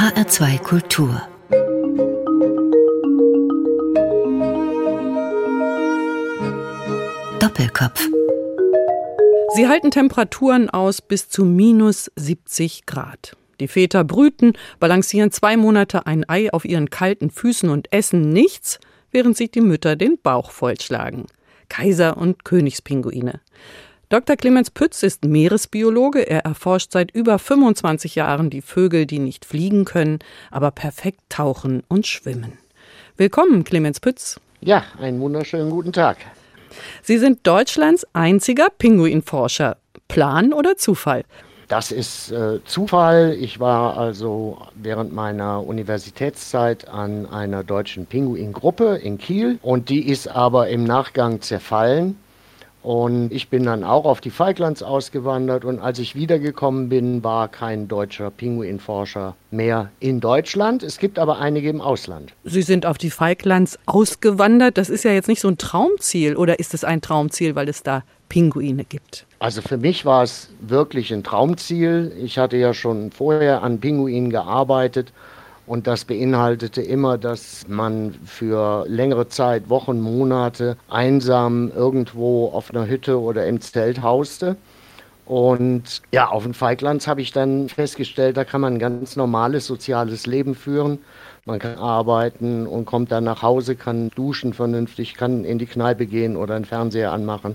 HR2 Kultur Doppelkopf Sie halten Temperaturen aus bis zu minus 70 Grad. Die Väter brüten, balancieren zwei Monate ein Ei auf ihren kalten Füßen und essen nichts, während sich die Mütter den Bauch vollschlagen. Kaiser- und Königspinguine. Dr. Clemens Pütz ist Meeresbiologe. Er erforscht seit über 25 Jahren die Vögel, die nicht fliegen können, aber perfekt tauchen und schwimmen. Willkommen, Clemens Pütz. Ja, einen wunderschönen guten Tag. Sie sind Deutschlands einziger Pinguinforscher. Plan oder Zufall? Das ist äh, Zufall. Ich war also während meiner Universitätszeit an einer deutschen Pinguingruppe in Kiel und die ist aber im Nachgang zerfallen. Und ich bin dann auch auf die Falklands ausgewandert und als ich wiedergekommen bin, war kein deutscher Pinguinforscher mehr in Deutschland. Es gibt aber einige im Ausland. Sie sind auf die Falklands ausgewandert. Das ist ja jetzt nicht so ein Traumziel oder ist es ein Traumziel, weil es da Pinguine gibt? Also für mich war es wirklich ein Traumziel. Ich hatte ja schon vorher an Pinguinen gearbeitet und das beinhaltete immer, dass man für längere Zeit, Wochen, Monate einsam irgendwo auf einer Hütte oder im Zelt hauste. Und ja, auf dem Feiglands habe ich dann festgestellt, da kann man ein ganz normales soziales Leben führen. Man kann arbeiten und kommt dann nach Hause, kann duschen vernünftig, kann in die Kneipe gehen oder einen Fernseher anmachen.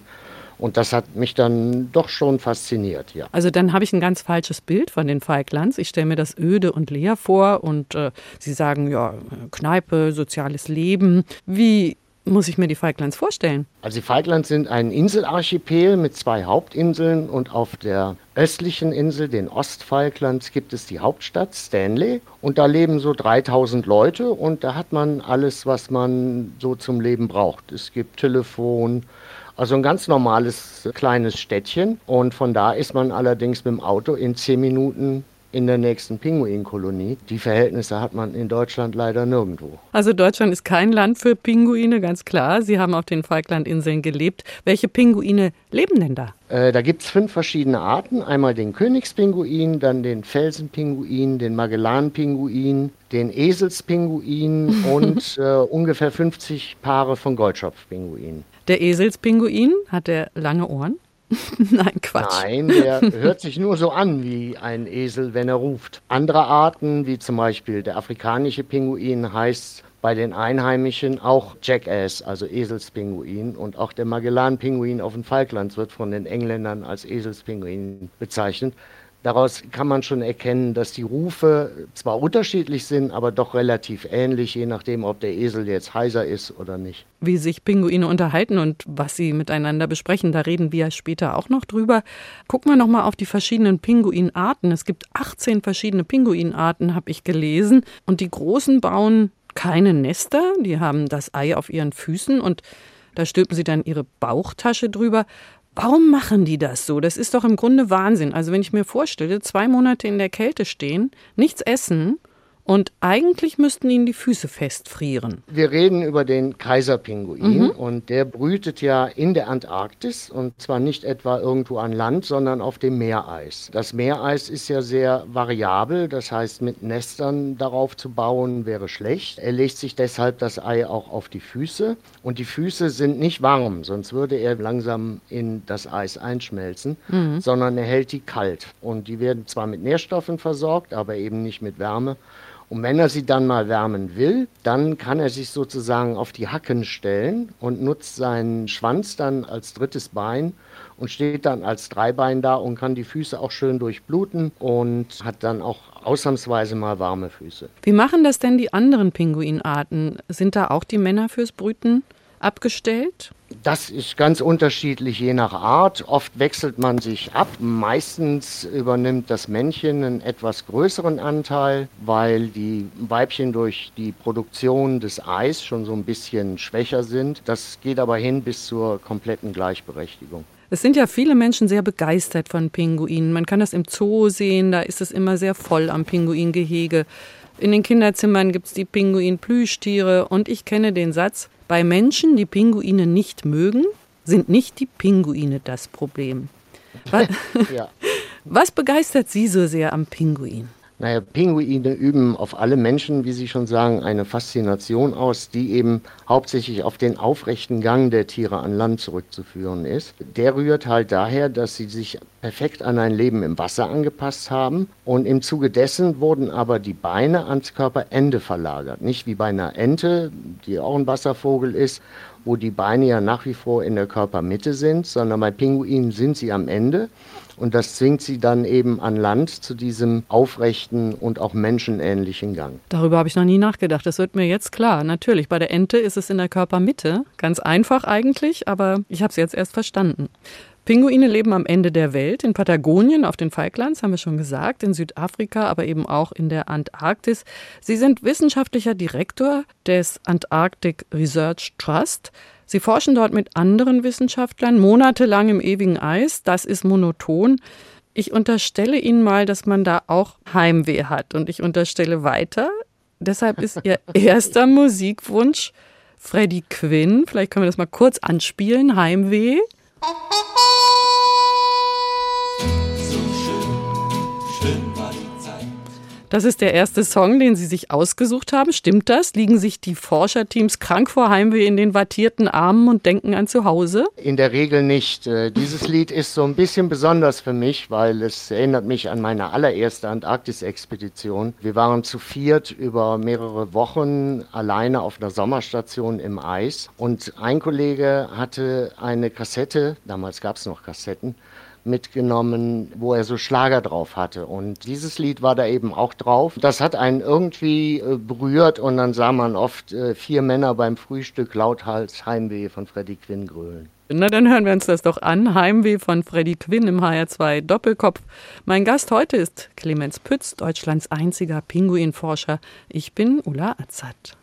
Und das hat mich dann doch schon fasziniert, ja. Also dann habe ich ein ganz falsches Bild von den Falklands. Ich stelle mir das öde und leer vor und äh, Sie sagen, ja, Kneipe, soziales Leben. Wie muss ich mir die Falklands vorstellen? Also die Falklands sind ein Inselarchipel mit zwei Hauptinseln und auf der östlichen Insel, den Ostfalklands, gibt es die Hauptstadt Stanley und da leben so 3000 Leute und da hat man alles, was man so zum Leben braucht. Es gibt Telefon, also ein ganz normales kleines Städtchen. Und von da ist man allerdings mit dem Auto in zehn Minuten in der nächsten Pinguinkolonie. Die Verhältnisse hat man in Deutschland leider nirgendwo. Also Deutschland ist kein Land für Pinguine, ganz klar. Sie haben auf den Falklandinseln gelebt. Welche Pinguine leben denn da? Äh, da gibt es fünf verschiedene Arten. Einmal den Königspinguin, dann den Felsenpinguin, den Magellanpinguin, den Eselspinguin und äh, ungefähr 50 Paare von Goldschopfpinguinen. Der Eselspinguin, hat der lange Ohren? Nein, Quatsch. Nein, der hört sich nur so an wie ein Esel, wenn er ruft. Andere Arten, wie zum Beispiel der afrikanische Pinguin, heißt bei den Einheimischen auch Jackass, also Eselspinguin. Und auch der Magellan-Pinguin auf den Falklands wird von den Engländern als Eselspinguin bezeichnet. Daraus kann man schon erkennen, dass die Rufe zwar unterschiedlich sind, aber doch relativ ähnlich, je nachdem, ob der Esel jetzt heiser ist oder nicht. Wie sich Pinguine unterhalten und was sie miteinander besprechen, da reden wir später auch noch drüber. Gucken wir nochmal auf die verschiedenen Pinguinarten. Es gibt 18 verschiedene Pinguinarten, habe ich gelesen. Und die großen bauen keine Nester, die haben das Ei auf ihren Füßen und da stülpen sie dann ihre Bauchtasche drüber. Warum machen die das so? Das ist doch im Grunde Wahnsinn. Also wenn ich mir vorstelle, zwei Monate in der Kälte stehen, nichts essen und eigentlich müssten ihnen die Füße festfrieren. Wir reden über den Kaiserpinguin mhm. und der brütet ja in der Antarktis und zwar nicht etwa irgendwo an Land, sondern auf dem Meereis. Das Meereis ist ja sehr variabel, das heißt mit Nestern darauf zu bauen wäre schlecht. Er legt sich deshalb das Ei auch auf die Füße und die Füße sind nicht warm, sonst würde er langsam in das Eis einschmelzen, mhm. sondern er hält die kalt und die werden zwar mit Nährstoffen versorgt, aber eben nicht mit Wärme. Und wenn er sie dann mal wärmen will, dann kann er sich sozusagen auf die Hacken stellen und nutzt seinen Schwanz dann als drittes Bein und steht dann als Dreibein da und kann die Füße auch schön durchbluten und hat dann auch ausnahmsweise mal warme Füße. Wie machen das denn die anderen Pinguinarten? Sind da auch die Männer fürs Brüten abgestellt? Das ist ganz unterschiedlich je nach Art. Oft wechselt man sich ab. Meistens übernimmt das Männchen einen etwas größeren Anteil, weil die Weibchen durch die Produktion des Eis schon so ein bisschen schwächer sind. Das geht aber hin bis zur kompletten Gleichberechtigung. Es sind ja viele Menschen sehr begeistert von Pinguinen. Man kann das im Zoo sehen, da ist es immer sehr voll am Pinguingehege. In den Kinderzimmern gibt es die Pinguin-Plüschtiere und ich kenne den Satz, bei Menschen, die Pinguine nicht mögen, sind nicht die Pinguine das Problem. Was, ja. was begeistert Sie so sehr am Pinguin? Naja, Pinguine üben auf alle Menschen, wie Sie schon sagen, eine Faszination aus, die eben hauptsächlich auf den aufrechten Gang der Tiere an Land zurückzuführen ist. Der rührt halt daher, dass sie sich perfekt an ein Leben im Wasser angepasst haben und im Zuge dessen wurden aber die Beine ans Körperende verlagert. Nicht wie bei einer Ente, die auch ein Wasservogel ist wo die Beine ja nach wie vor in der Körpermitte sind, sondern bei Pinguinen sind sie am Ende. Und das zwingt sie dann eben an Land zu diesem aufrechten und auch menschenähnlichen Gang. Darüber habe ich noch nie nachgedacht. Das wird mir jetzt klar. Natürlich, bei der Ente ist es in der Körpermitte. Ganz einfach eigentlich, aber ich habe es jetzt erst verstanden. Pinguine leben am Ende der Welt, in Patagonien, auf den Falklands, haben wir schon gesagt, in Südafrika, aber eben auch in der Antarktis. Sie sind wissenschaftlicher Direktor des Antarctic Research Trust. Sie forschen dort mit anderen Wissenschaftlern monatelang im ewigen Eis. Das ist monoton. Ich unterstelle Ihnen mal, dass man da auch Heimweh hat. Und ich unterstelle weiter, deshalb ist Ihr erster Musikwunsch Freddie Quinn. Vielleicht können wir das mal kurz anspielen. Heimweh. Das ist der erste Song, den Sie sich ausgesucht haben. Stimmt das? Liegen sich die Forscherteams krank vor Heimweh in den wattierten Armen und denken an zu Hause? In der Regel nicht. Äh, dieses Lied ist so ein bisschen besonders für mich, weil es erinnert mich an meine allererste Antarktis-Expedition. Wir waren zu viert über mehrere Wochen alleine auf einer Sommerstation im Eis und ein Kollege hatte eine Kassette, damals gab es noch Kassetten, mitgenommen, wo er so Schlager drauf hatte. Und dieses Lied war da eben auch drauf. Das hat einen irgendwie äh, berührt und dann sah man oft äh, vier Männer beim Frühstück lauthals Heimweh von Freddie Quinn grölen. Na, dann hören wir uns das doch an. Heimweh von Freddie Quinn im HR2 Doppelkopf. Mein Gast heute ist Clemens Pütz, Deutschlands einziger Pinguinforscher. Ich bin Ulla Azad.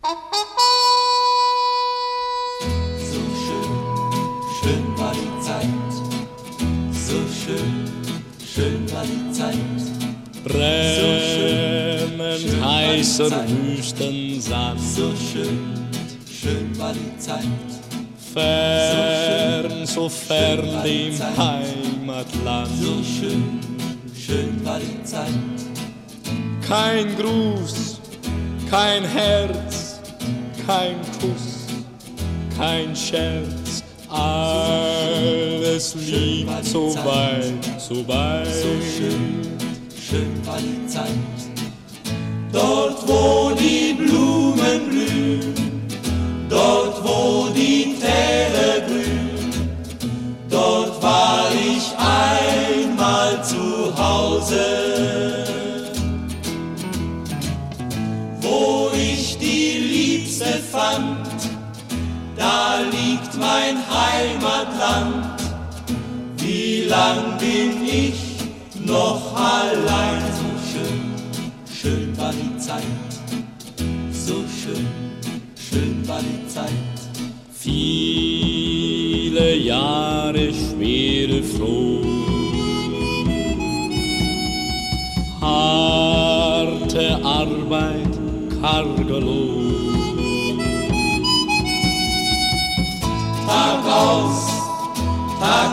Schön, schön war die Zeit. Brennend so heißer Wüstensand. So schön, schön war die Zeit. Fern, so, fern dem Heimatland. So schön, schön war die Zeit. Kein Gruß, kein Herz, kein Kuss, kein Scherz alles liegt so weit, so weit. So schön, schön war die Zeit. Dort, wo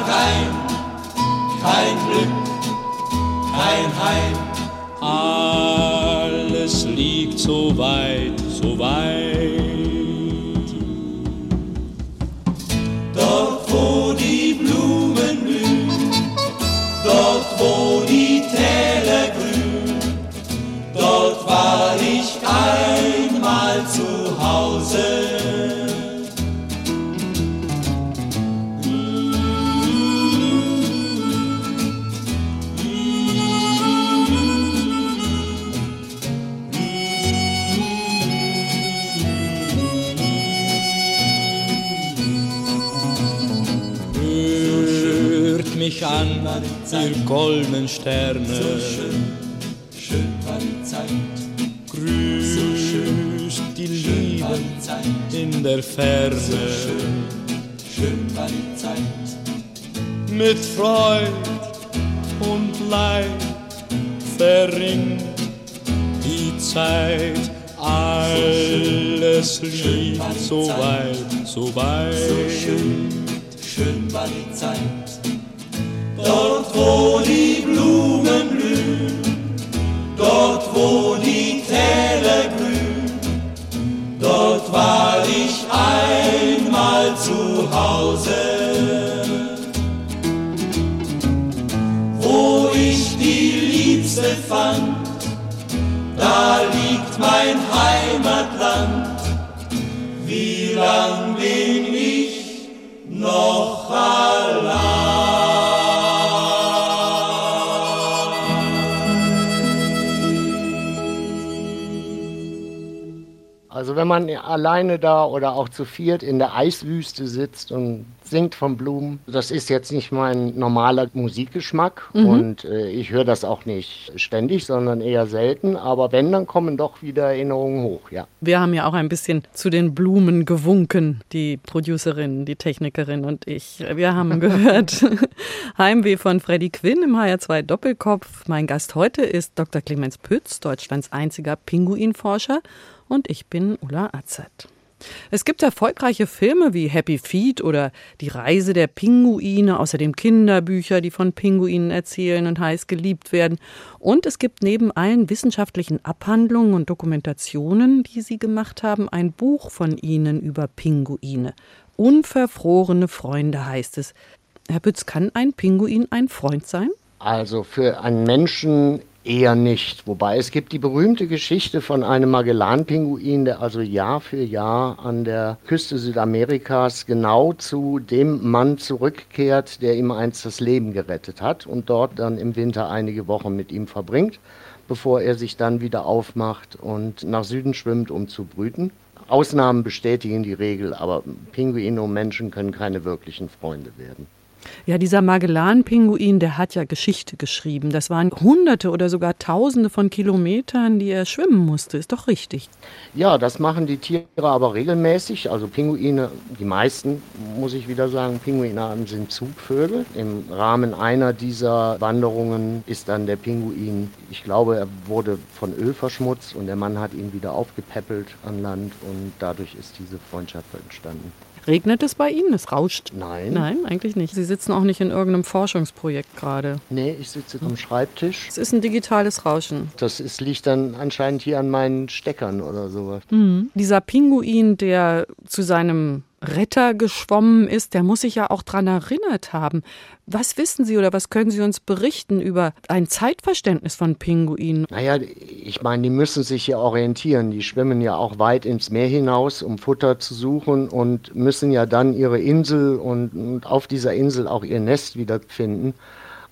Tag ein, kein Glück, kein Heim. Alles liegt so weit, so weit. Mich an, ihr goldenen Sterne. So schön, schön war die Zeit. Grüßt so schön, die Liebe in der Ferne. So schön, schön war die Zeit. Mit Freud und Leid verringt die Zeit. Alles so liegt so weit, so weit. So schön, schön war die Zeit. Dort, wo die Blumen blühen, dort, wo die Täler grün, dort war ich einmal zu Hause. Wo ich die Liebste fand, da liegt mein Heimatland. Wie lang Also wenn man alleine da oder auch zu viert in der Eiswüste sitzt und singt von Blumen, das ist jetzt nicht mein normaler Musikgeschmack mhm. und äh, ich höre das auch nicht ständig, sondern eher selten. Aber wenn, dann kommen doch wieder Erinnerungen hoch, ja. Wir haben ja auch ein bisschen zu den Blumen gewunken, die Producerin, die Technikerin und ich. Wir haben gehört Heimweh von Freddy Quinn im HR2 Doppelkopf. Mein Gast heute ist Dr. Clemens Pütz, Deutschlands einziger Pinguinforscher und ich bin Ulla Azad. Es gibt erfolgreiche Filme wie Happy Feet oder Die Reise der Pinguine, außerdem Kinderbücher, die von Pinguinen erzählen und heiß geliebt werden. Und es gibt neben allen wissenschaftlichen Abhandlungen und Dokumentationen, die Sie gemacht haben, ein Buch von Ihnen über Pinguine. Unverfrorene Freunde heißt es. Herr Pütz, kann ein Pinguin ein Freund sein? Also für einen Menschen Eher nicht. Wobei es gibt die berühmte Geschichte von einem Magellan-Pinguin, der also Jahr für Jahr an der Küste Südamerikas genau zu dem Mann zurückkehrt, der ihm einst das Leben gerettet hat und dort dann im Winter einige Wochen mit ihm verbringt, bevor er sich dann wieder aufmacht und nach Süden schwimmt, um zu brüten. Ausnahmen bestätigen die Regel, aber Pinguine und Menschen können keine wirklichen Freunde werden. Ja, dieser Magellan-Pinguin, der hat ja Geschichte geschrieben. Das waren Hunderte oder sogar Tausende von Kilometern, die er schwimmen musste. Ist doch richtig. Ja, das machen die Tiere aber regelmäßig. Also Pinguine, die meisten, muss ich wieder sagen, Pinguinarten sind Zugvögel. Im Rahmen einer dieser Wanderungen ist dann der Pinguin, ich glaube, er wurde von Öl verschmutzt und der Mann hat ihn wieder aufgepäppelt an Land und dadurch ist diese Freundschaft entstanden. Regnet es bei Ihnen? Es rauscht? Nein. Nein, eigentlich nicht. Sie sitzen auch nicht in irgendeinem Forschungsprojekt gerade. Nee, ich sitze am Schreibtisch. Es ist ein digitales Rauschen. Das ist, liegt dann anscheinend hier an meinen Steckern oder sowas. Mhm. Dieser Pinguin, der zu seinem Retter geschwommen ist, der muss sich ja auch daran erinnert haben. Was wissen Sie oder was können Sie uns berichten über ein Zeitverständnis von Pinguinen? Naja, ich meine, die müssen sich ja orientieren. Die schwimmen ja auch weit ins Meer hinaus, um Futter zu suchen und müssen ja dann ihre Insel und, und auf dieser Insel auch ihr Nest wiederfinden.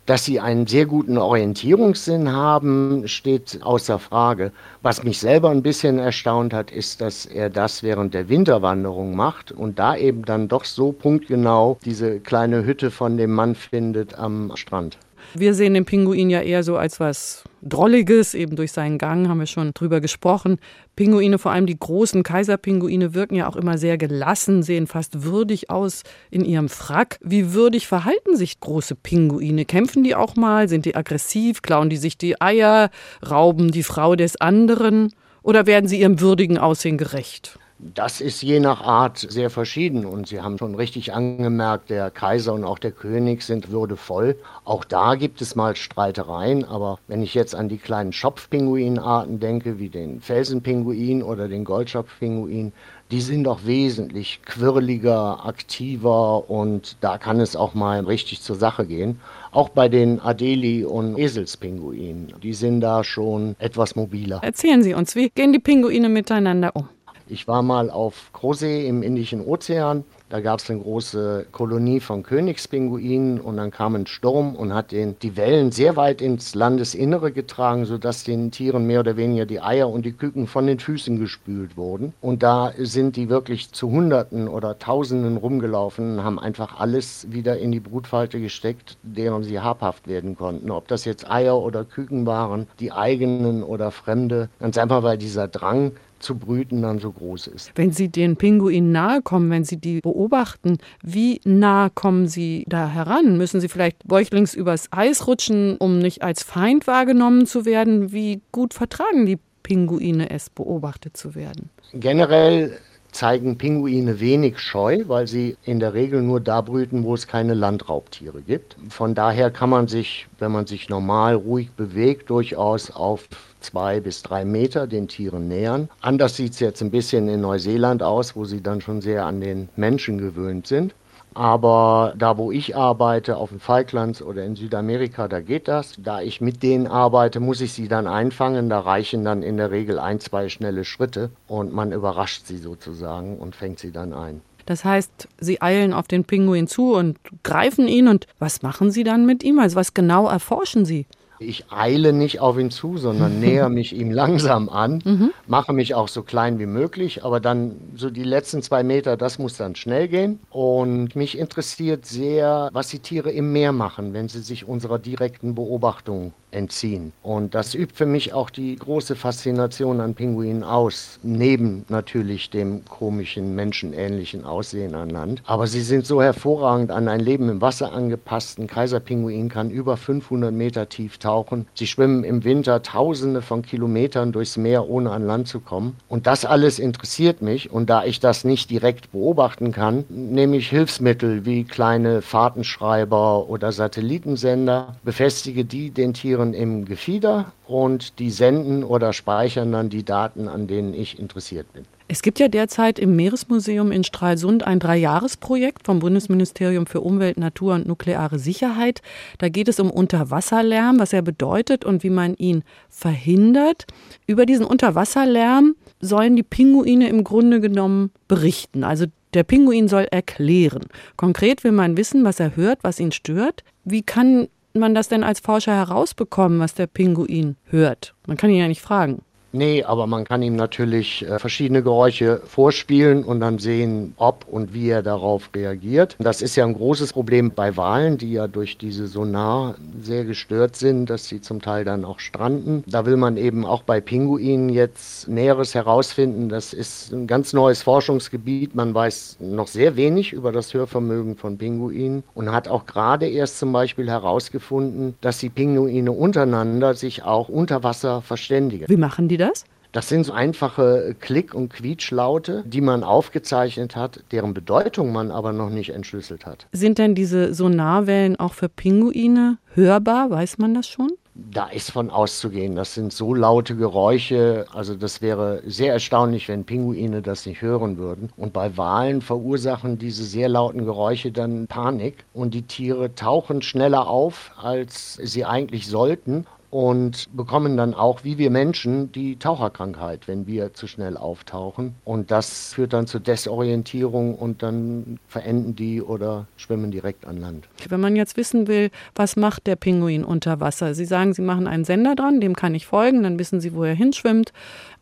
Dass sie einen sehr guten Orientierungssinn haben, steht außer Frage. Was mich selber ein bisschen erstaunt hat, ist, dass er das während der Winterwanderung macht und da eben dann doch so punktgenau diese kleine Hütte von dem Mann findet am Strand. Wir sehen den Pinguin ja eher so als was Drolliges, eben durch seinen Gang haben wir schon drüber gesprochen. Pinguine, vor allem die großen Kaiserpinguine, wirken ja auch immer sehr gelassen, sehen fast würdig aus in ihrem Frack. Wie würdig verhalten sich große Pinguine? Kämpfen die auch mal? Sind die aggressiv? Klauen die sich die Eier? Rauben die Frau des anderen? Oder werden sie ihrem würdigen Aussehen gerecht? Das ist je nach Art sehr verschieden und Sie haben schon richtig angemerkt, der Kaiser und auch der König sind würdevoll. Auch da gibt es mal Streitereien, aber wenn ich jetzt an die kleinen Schopfpinguinarten denke, wie den Felsenpinguin oder den Goldschopfpinguin, die sind doch wesentlich quirliger, aktiver und da kann es auch mal richtig zur Sache gehen. Auch bei den Adeli- und Eselspinguinen, die sind da schon etwas mobiler. Erzählen Sie uns, wie gehen die Pinguine miteinander um? Ich war mal auf Großsee im Indischen Ozean. Da gab es eine große Kolonie von Königspinguinen und dann kam ein Sturm und hat den, die Wellen sehr weit ins Landesinnere getragen, sodass den Tieren mehr oder weniger die Eier und die Küken von den Füßen gespült wurden. Und da sind die wirklich zu Hunderten oder Tausenden rumgelaufen und haben einfach alles wieder in die Brutfalte gesteckt, deren sie habhaft werden konnten. Ob das jetzt Eier oder Küken waren, die eigenen oder fremde. Ganz einfach, weil dieser Drang zu brüten dann so groß ist. Wenn Sie den Pinguinen nahe kommen, wenn Sie die beobachten, wie nah kommen Sie da heran? Müssen Sie vielleicht bäuchlings übers Eis rutschen, um nicht als Feind wahrgenommen zu werden? Wie gut vertragen die Pinguine es, beobachtet zu werden? Generell zeigen Pinguine wenig Scheu, weil sie in der Regel nur da brüten, wo es keine Landraubtiere gibt. Von daher kann man sich, wenn man sich normal ruhig bewegt, durchaus auf zwei bis drei Meter den Tieren nähern. Anders sieht es jetzt ein bisschen in Neuseeland aus, wo sie dann schon sehr an den Menschen gewöhnt sind. Aber da, wo ich arbeite, auf den Falklands oder in Südamerika, da geht das. Da ich mit denen arbeite, muss ich sie dann einfangen. Da reichen dann in der Regel ein, zwei schnelle Schritte und man überrascht sie sozusagen und fängt sie dann ein. Das heißt, sie eilen auf den Pinguin zu und greifen ihn. Und was machen sie dann mit ihm? Also was genau erforschen sie? Ich eile nicht auf ihn zu, sondern näher mich ihm langsam an, mhm. mache mich auch so klein wie möglich, aber dann so die letzten zwei Meter, das muss dann schnell gehen. Und mich interessiert sehr, was die Tiere im Meer machen, wenn sie sich unserer direkten Beobachtung entziehen. Und das übt für mich auch die große Faszination an Pinguinen aus, neben natürlich dem komischen, menschenähnlichen Aussehen an Land. Aber sie sind so hervorragend an ein Leben im Wasser angepasst. Ein Kaiserpinguin kann über 500 Meter tief tauchen. Sie schwimmen im Winter Tausende von Kilometern durchs Meer, ohne an Land zu kommen. Und das alles interessiert mich. Und da ich das nicht direkt beobachten kann, nehme ich Hilfsmittel wie kleine Fahrtenschreiber oder Satellitensender, befestige die den Tieren im Gefieder und die senden oder speichern dann die Daten, an denen ich interessiert bin. Es gibt ja derzeit im Meeresmuseum in Stralsund ein Dreijahresprojekt vom Bundesministerium für Umwelt, Natur und nukleare Sicherheit. Da geht es um Unterwasserlärm, was er bedeutet und wie man ihn verhindert. Über diesen Unterwasserlärm sollen die Pinguine im Grunde genommen berichten. Also der Pinguin soll erklären. Konkret will man wissen, was er hört, was ihn stört. Wie kann man das denn als Forscher herausbekommen, was der Pinguin hört? Man kann ihn ja nicht fragen. Nee, aber man kann ihm natürlich äh, verschiedene Geräusche vorspielen und dann sehen, ob und wie er darauf reagiert. Das ist ja ein großes Problem bei Walen, die ja durch diese Sonar sehr gestört sind, dass sie zum Teil dann auch stranden. Da will man eben auch bei Pinguinen jetzt Näheres herausfinden. Das ist ein ganz neues Forschungsgebiet. Man weiß noch sehr wenig über das Hörvermögen von Pinguinen und hat auch gerade erst zum Beispiel herausgefunden, dass die Pinguine untereinander sich auch unter Wasser verständigen. Wie machen die die das? Das sind so einfache Klick- und Quietschlaute, die man aufgezeichnet hat, deren Bedeutung man aber noch nicht entschlüsselt hat. Sind denn diese Sonarwellen auch für Pinguine hörbar? Weiß man das schon? Da ist von auszugehen. Das sind so laute Geräusche. Also das wäre sehr erstaunlich, wenn Pinguine das nicht hören würden. Und bei Walen verursachen diese sehr lauten Geräusche dann Panik. Und die Tiere tauchen schneller auf, als sie eigentlich sollten und bekommen dann auch, wie wir Menschen, die Taucherkrankheit, wenn wir zu schnell auftauchen. Und das führt dann zur Desorientierung und dann verenden die oder schwimmen direkt an Land. Wenn man jetzt wissen will, was macht der Pinguin unter Wasser? Sie sagen, Sie machen einen Sender dran, dem kann ich folgen, dann wissen Sie, wo er hinschwimmt.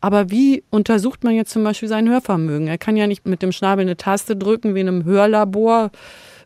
Aber wie untersucht man jetzt zum Beispiel sein Hörvermögen? Er kann ja nicht mit dem Schnabel eine Taste drücken wie in einem Hörlabor.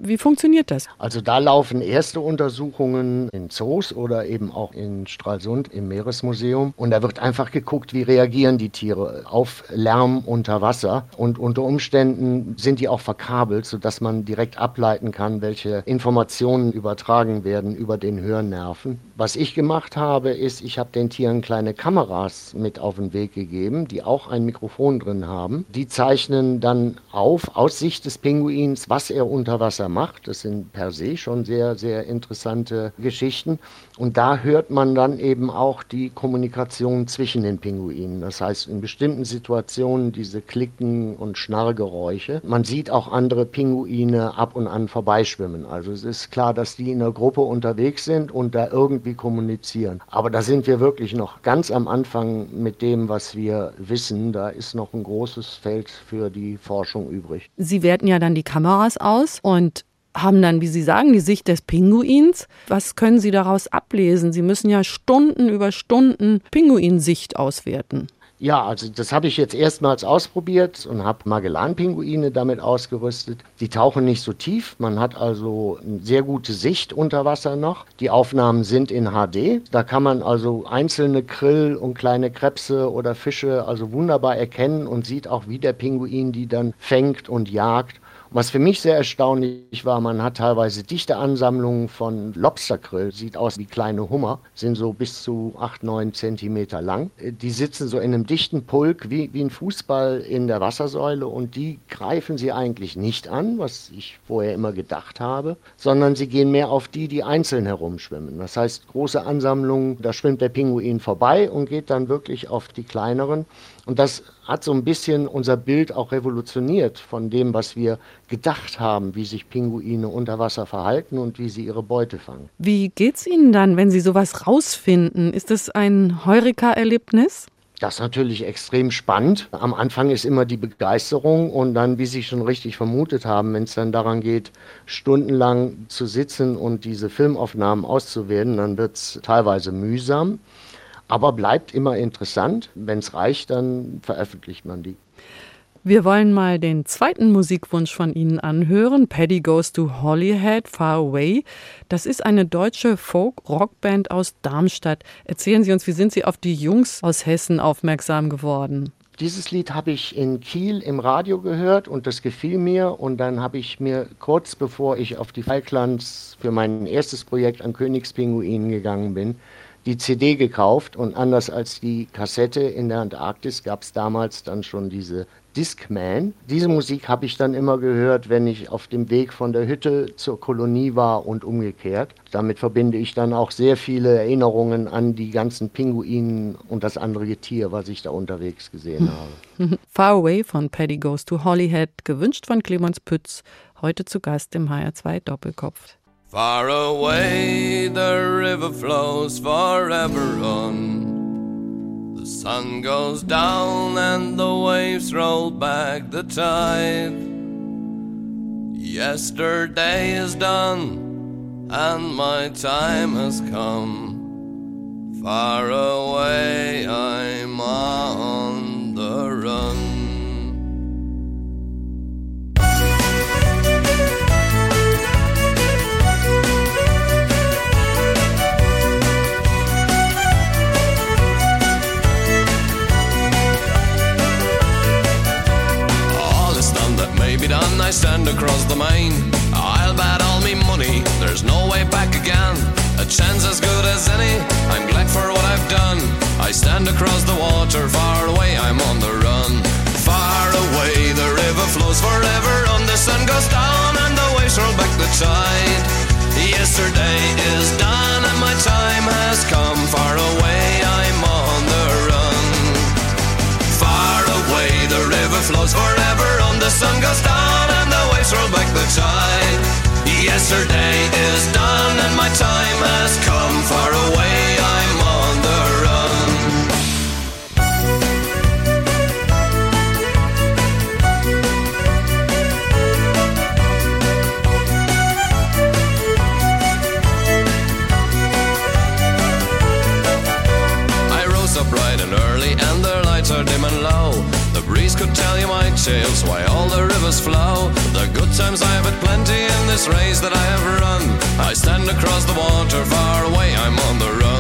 Wie funktioniert das? Also da laufen erste Untersuchungen in Zoos oder eben auch in Stralsund im Meeresmuseum. Und da wird einfach geguckt, wie reagieren die Tiere auf Lärm unter Wasser. Und unter Umständen sind die auch verkabelt, sodass man direkt ableiten kann, welche Informationen übertragen werden über den Hörnerven. Was ich gemacht habe, ist, ich habe den Tieren kleine Kameras mit auf den Weg gegeben, die auch ein Mikrofon drin haben. Die zeichnen dann auf, aus Sicht des Pinguins, was er unter Wasser macht. Das sind per se schon sehr, sehr interessante Geschichten. Und da hört man dann eben auch die Kommunikation zwischen den Pinguinen. Das heißt, in bestimmten Situationen diese Klicken und Schnarrgeräusche. Man sieht auch andere Pinguine ab und an vorbeischwimmen. Also es ist klar, dass die in der Gruppe unterwegs sind und da irgendwie kommunizieren. Aber da sind wir wirklich noch ganz am Anfang mit dem, was wir wissen. Da ist noch ein großes Feld für die Forschung übrig. Sie werten ja dann die Kameras aus und haben dann, wie Sie sagen, die Sicht des Pinguins. Was können Sie daraus ablesen? Sie müssen ja Stunden über Stunden Pinguinsicht auswerten. Ja, also das habe ich jetzt erstmals ausprobiert und habe Magellan-Pinguine damit ausgerüstet. Die tauchen nicht so tief. Man hat also eine sehr gute Sicht unter Wasser noch. Die Aufnahmen sind in HD. Da kann man also einzelne Krill und kleine Krebse oder Fische also wunderbar erkennen und sieht auch, wie der Pinguin die dann fängt und jagt. Was für mich sehr erstaunlich war, man hat teilweise dichte Ansammlungen von Lobsterkrill, sieht aus wie kleine Hummer, sind so bis zu 8, 9 Zentimeter lang. Die sitzen so in einem dichten Pulk wie, wie ein Fußball in der Wassersäule und die greifen sie eigentlich nicht an, was ich vorher immer gedacht habe, sondern sie gehen mehr auf die, die einzeln herumschwimmen. Das heißt, große Ansammlungen, da schwimmt der Pinguin vorbei und geht dann wirklich auf die kleineren. Und das hat so ein bisschen unser Bild auch revolutioniert von dem, was wir gedacht haben, wie sich Pinguine unter Wasser verhalten und wie sie ihre Beute fangen. Wie geht's Ihnen dann, wenn Sie sowas rausfinden? Ist es ein Heureka-Erlebnis? Das ist natürlich extrem spannend. Am Anfang ist immer die Begeisterung und dann, wie Sie schon richtig vermutet haben, wenn es dann daran geht, stundenlang zu sitzen und diese Filmaufnahmen auszuwerten, dann wird es teilweise mühsam, aber bleibt immer interessant. Wenn es reicht, dann veröffentlicht man die. Wir wollen mal den zweiten Musikwunsch von Ihnen anhören. Paddy Goes to Hollyhead, Far Away. Das ist eine deutsche Folk-Rockband aus Darmstadt. Erzählen Sie uns, wie sind Sie auf die Jungs aus Hessen aufmerksam geworden? Dieses Lied habe ich in Kiel im Radio gehört und das gefiel mir. Und dann habe ich mir kurz bevor ich auf die Falklands für mein erstes Projekt an Königspinguinen gegangen bin, die CD gekauft. Und anders als die Kassette in der Antarktis gab es damals dann schon diese Discman. Diese Musik habe ich dann immer gehört, wenn ich auf dem Weg von der Hütte zur Kolonie war und umgekehrt. Damit verbinde ich dann auch sehr viele Erinnerungen an die ganzen Pinguinen und das andere Getier, was ich da unterwegs gesehen habe. Far Away von Paddy Goes to Hollyhead, gewünscht von Clemens Pütz, heute zu Gast im HR2 Doppelkopf. Far away the river flows forever on. The sun goes down and the waves roll back the tide. Yesterday is done and my time has come. Far away I'm done, I stand across the main. I'll bet all me money, there's no way back again. A chance as good as any, I'm glad for what I've done. I stand across the water, far away, I'm on the run. Far away, the river flows forever on, the sun goes down and the waves roll back the tide. Yesterday is done and my time has come, far away, I'm river forever on, the sun goes down and the waves roll back the tide. Yesterday is done and my time has come, far away, I'm tales, why all the rivers flow. The good times I have had plenty in this race that I have run. I stand across the water, far away, I'm on the run.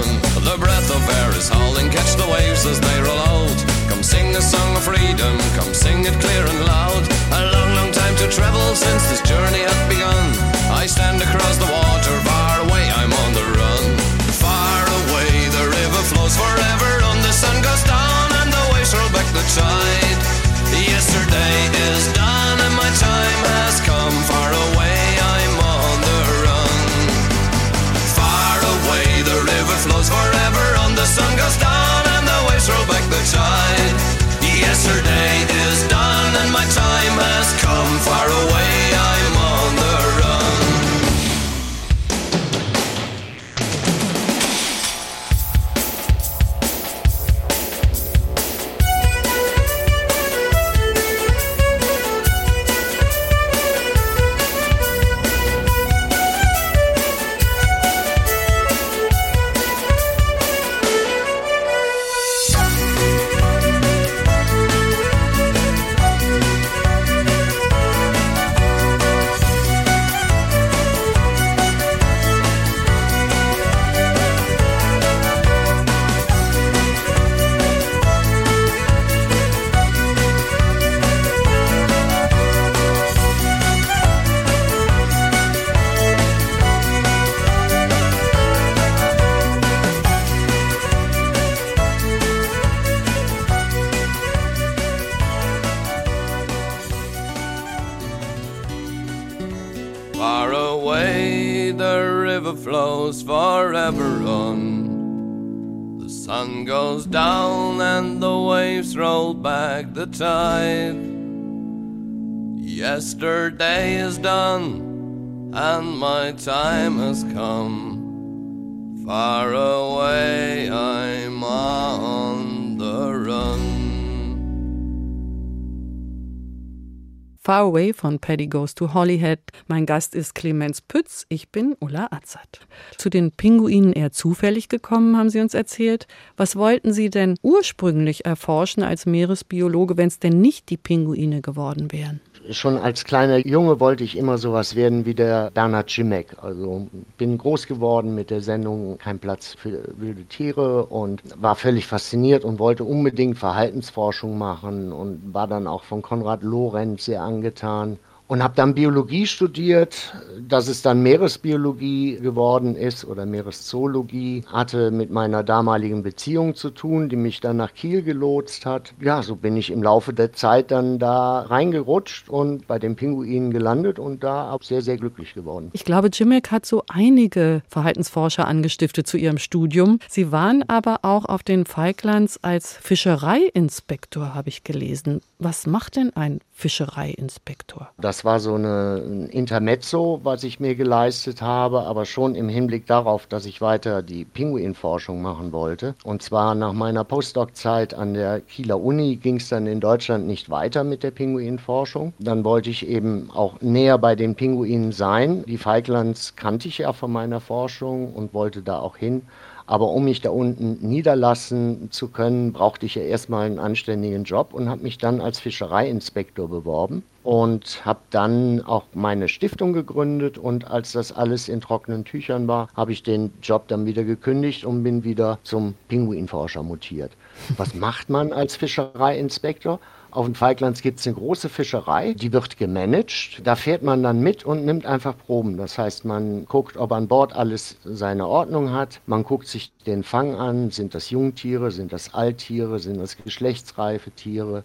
Away, river flows forever on. The sun goes down and the waves roll back the tide. Yesterday is done and my time has come. Far away I'm on the run. Far Away von Paddy Goes to Hollyhead. Mein Gast ist Clemens Pütz, ich bin Ulla Azad. Zu den Pinguinen eher zufällig gekommen, haben Sie uns erzählt. Was wollten Sie denn ursprünglich erforschen als Meeresbiologe, wenn es denn nicht die Pinguine geworden wären? Schon als kleiner Junge wollte ich immer sowas werden wie der Bernhard Schimek. Also bin groß geworden mit der Sendung Kein Platz für wilde Tiere und war völlig fasziniert und wollte unbedingt Verhaltensforschung machen und war dann auch von Konrad Lorenz sehr angetan und habe dann Biologie studiert. Dass es dann Meeresbiologie geworden ist oder Meereszoologie, hatte mit meiner damaligen Beziehung zu tun, die mich dann nach Kiel gelotst hat. Ja, so bin ich im Laufe der Zeit dann da reingerutscht und bei den Pinguinen gelandet und da auch sehr, sehr glücklich geworden. Ich glaube, Jimmick hat so einige Verhaltensforscher angestiftet zu ihrem Studium. Sie waren aber auch auf den Falklands als Fischereiinspektor, habe ich gelesen. Was macht denn ein Fischereiinspektor? Das war so eine, ein Intermezzo, was ich mir geleistet habe, aber schon im Hinblick darauf, dass ich weiter die Pinguinforschung machen wollte. Und zwar nach meiner Postdoc-Zeit an der Kieler Uni ging es dann in Deutschland nicht weiter mit der Pinguinforschung. Dann wollte ich eben auch näher bei den Pinguinen sein. Die Falklands kannte ich ja von meiner Forschung und wollte da auch hin. Aber um mich da unten niederlassen zu können, brauchte ich ja erstmal einen anständigen Job und habe mich dann als Fischereiinspektor beworben und habe dann auch meine Stiftung gegründet und als das alles in trockenen Tüchern war, habe ich den Job dann wieder gekündigt und bin wieder zum Pinguinforscher mutiert. Was macht man als Fischereiinspektor? Auf den Falklands gibt es eine große Fischerei, die wird gemanagt. Da fährt man dann mit und nimmt einfach Proben. Das heißt, man guckt, ob an Bord alles seine Ordnung hat. Man guckt sich den Fang an. Sind das Jungtiere, sind das Alttiere, sind das geschlechtsreife Tiere?